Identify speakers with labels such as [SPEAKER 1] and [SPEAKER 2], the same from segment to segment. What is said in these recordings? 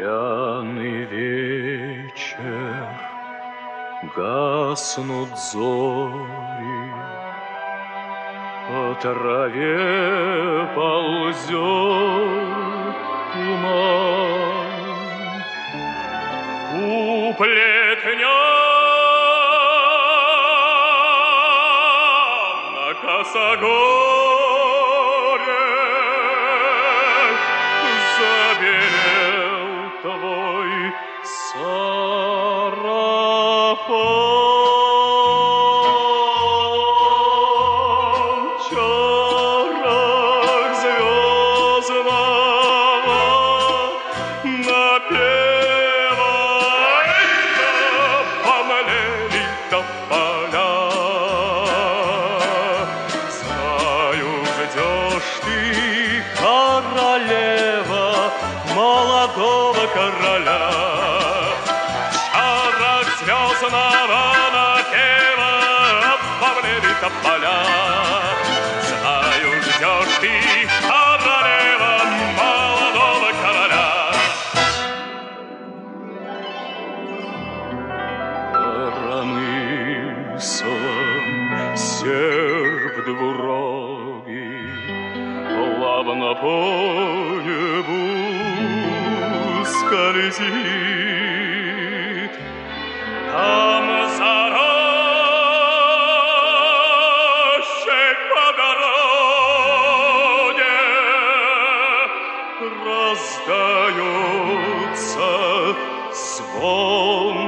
[SPEAKER 1] Пряный вечер, гаснут зори, По траве ползет туман. Уплетня на косогор, молодого короля. Шарах звездного напева обвалили тополя. Знаю, ждешь ты, плавно по скользит. Там за рощей по дороге раздается звон.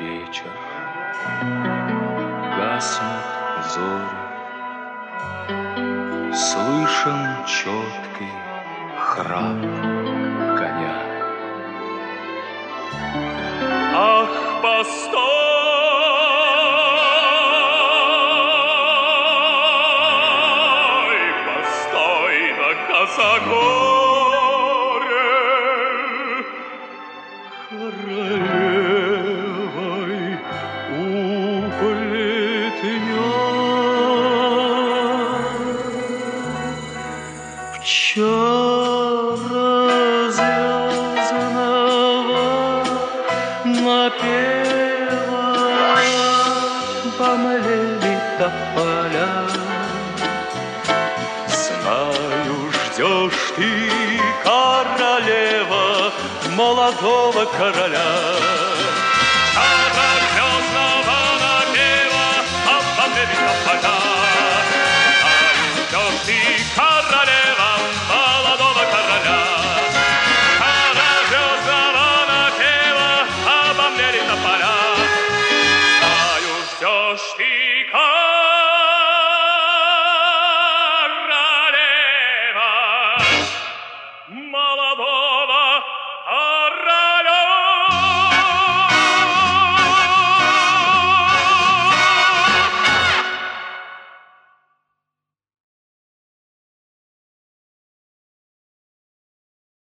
[SPEAKER 1] Вечер, гаснут зори, Слышен четкий храп коня. Ах, постой! Косогоре, королевой Вчера звездного напева помлели тополя. ждешь ты, королева, молодого короля. Malavo